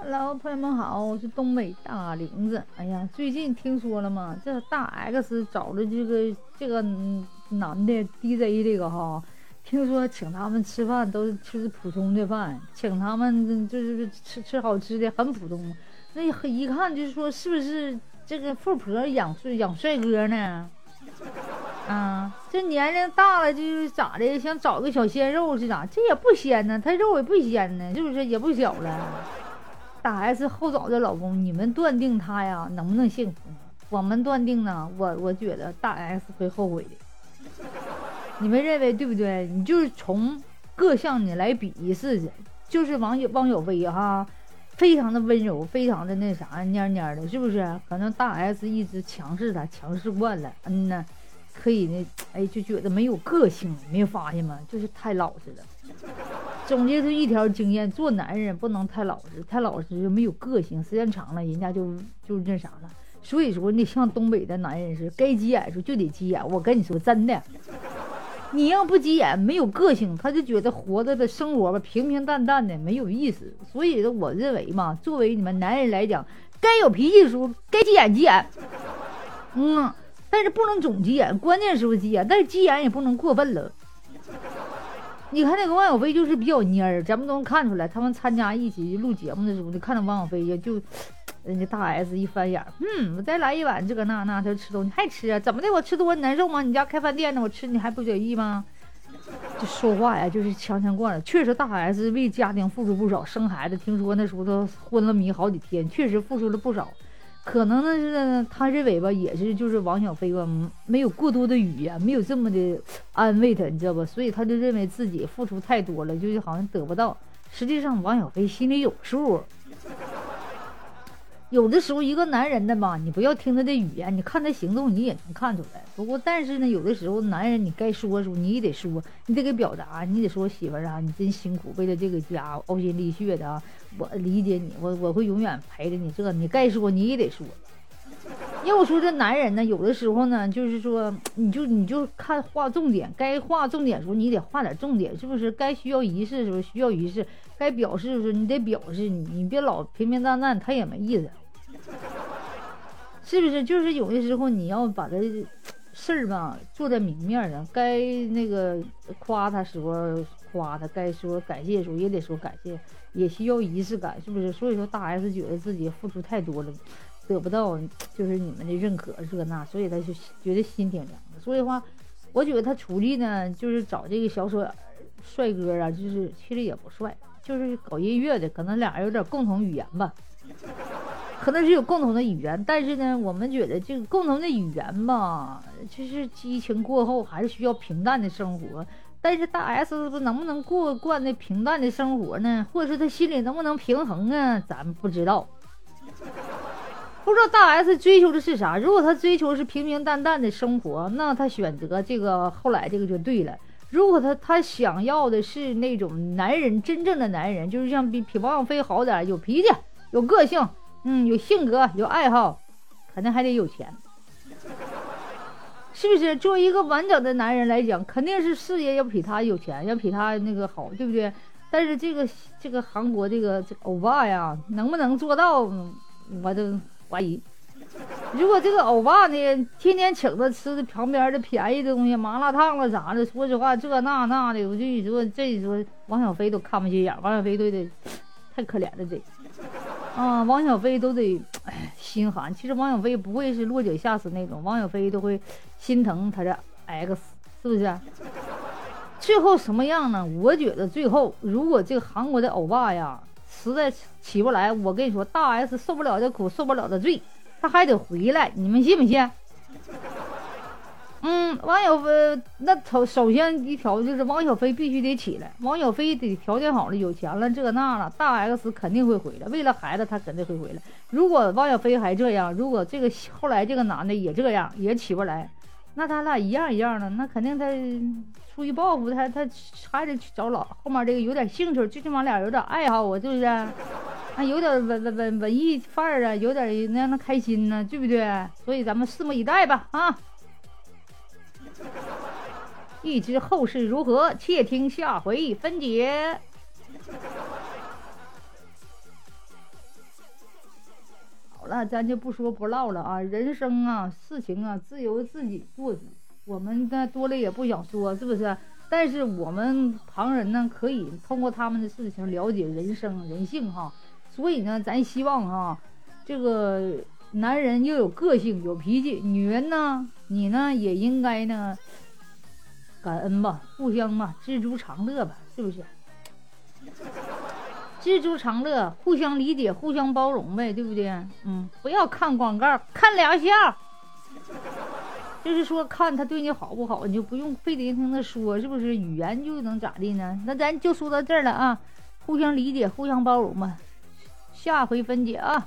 Hello，朋友们好，我是东北大玲子。哎呀，最近听说了吗？这大 X 找的这个这个男的 DJ 这个哈，听说请他们吃饭都是吃普通的饭，请他们就是吃吃好吃的，很普通。那一看就是说，是不是这个富婆养帅养帅哥呢？啊，这年龄大了就是咋的？想找个小鲜肉是咋？这也不鲜呢，他肉也不鲜呢，是不是也不小了？大 S 后找的老公，你们断定他呀能不能幸福？我们断定呢，我我觉得大 S 会后悔的。你们认为对不对？你就是从各项你来比一试试，就是王汪小菲哈，非常的温柔，非常的那啥蔫蔫的，是不是？可能大 S 一直强势他，强势惯了，嗯呐，可以呢，哎，就觉得没有个性，没有发现吗？就是太老实了。总结出一条经验：做男人不能太老实，太老实就没有个性，时间长了人家就就那啥了。所以说，你像东北的男人是该急眼时候就得急眼。我跟你说真的，你要不急眼，没有个性，他就觉得活着的生活吧平平淡淡的没有意思。所以说，我认为嘛，作为你们男人来讲，该有脾气的时候该急眼急眼，嗯，但是不能总急眼，关键时候急眼，但是急眼也不能过分了。你看那个王小飞就是比较蔫儿，咱们都能看出来。他们参加一起录节目的时候，就看到王小飞呀，就人家大 S 一翻眼，嗯，我再来一碗这个那那，他吃东西还吃啊？怎么的？我吃多难受吗？你家开饭店呢，我吃你还不乐意吗？这说话呀，就是强强惯了。确实，大 S 为家庭付出不少，生孩子，听说那时候都昏了迷好几天，确实付出了不少。可能呢是他认为吧，也是就是王小飞吧，没有过多的语言，没有这么的安慰他，你知道吧？所以他就认为自己付出太多了，就是好像得不到。实际上，王小飞心里有数。有的时候，一个男人的吧，你不要听他的语言，你看他行动，你也能看出来。不过，但是呢，有的时候男人你该说的时候你也得说，你得给表达，你得说媳妇儿啊，你真辛苦，为了这个家呕心沥血的啊，我理解你，我我会永远陪着你。这你该说你也得说。要说这男人呢，有的时候呢，就是说，你就你就看划重点，该划重点时候你得划点重点，是不是？该需要仪式的时候需要仪式，该表示的时候你得表示，你你别老平平淡淡，他也没意思，是不是？就是有的时候你要把这事儿吧做在明面上，该那个夸他时候夸他，该说感谢时候也得说感谢，也需要仪式感，是不是？所以说大 S 觉得自己付出太多了。得不到就是你们的认可，这那，所以他就觉得心挺凉的。所以话，我觉得他出去呢，就是找这个小帅帅哥啊，就是其实也不帅，就是搞音乐的，可能俩人有点共同语言吧，可能是有共同的语言。但是呢，我们觉得这个共同的语言吧，就是激情过后还是需要平淡的生活。但是大 S 能不能过惯那平淡的生活呢？或者说他心里能不能平衡啊？咱们不知道。不知道大 S 追求的是啥？如果他追求是平平淡淡的生活，那他选择这个后来这个就对了。如果他他想要的是那种男人，真正的男人，就是像比比王小飞好点，有脾气，有个性，嗯，有性格，有爱好，肯定还得有钱，是不是？作为一个完整的男人来讲，肯定是事业要比他有钱，要比他那个好，对不对？但是这个这个韩国这个这欧巴呀，能不能做到？我都。怀疑，如果这个欧巴呢，天天请他吃旁边的便宜的东西，麻辣烫了啥的，说实话，这那那的，我就你说，这说王小飞都看不起眼，王小飞都得太可怜了，这啊，王小飞都得心寒。其实王小飞不会是落井下石那种，王小飞都会心疼他的 X，是不是？最后什么样呢？我觉得最后，如果这个韩国的欧巴呀。实在起不来，我跟你说，大 S 受不了的苦，受不了的罪，他还得回来，你们信不信？嗯，王小飞那首首先一条就是王小飞必须得起来，王小飞得条件好了，有钱了，这那了，大 X 肯定会回来，为了孩子他肯定会回来。如果王小飞还这样，如果这个后来这个男的也这样，也起不来。那他俩一样一样的，那肯定他出于报复，他他还得去找老后面这个有点兴趣，最起码俩有点爱好啊，是不是？啊，有点文文文文艺范儿啊，有点能让他开心呢，对不对？所以咱们拭目以待吧，啊！欲知后事如何，且听下回分解。了，咱就不说不唠了啊。人生啊，事情啊，自由自己做主。我们呢多了也不想说，是不是？但是我们旁人呢，可以通过他们的事情了解人生人性哈。所以呢，咱希望哈，这个男人又有个性有脾气，女人呢，你呢也应该呢感恩吧，互相嘛，知足常乐吧，是不是？知足常乐，互相理解，互相包容呗，对不对？嗯，不要看广告，看疗效。就是说，看他对你好不好，你就不用非得听他说，是不是？语言就能咋地呢？那咱就说到这儿了啊，互相理解，互相包容吧。下回分解啊。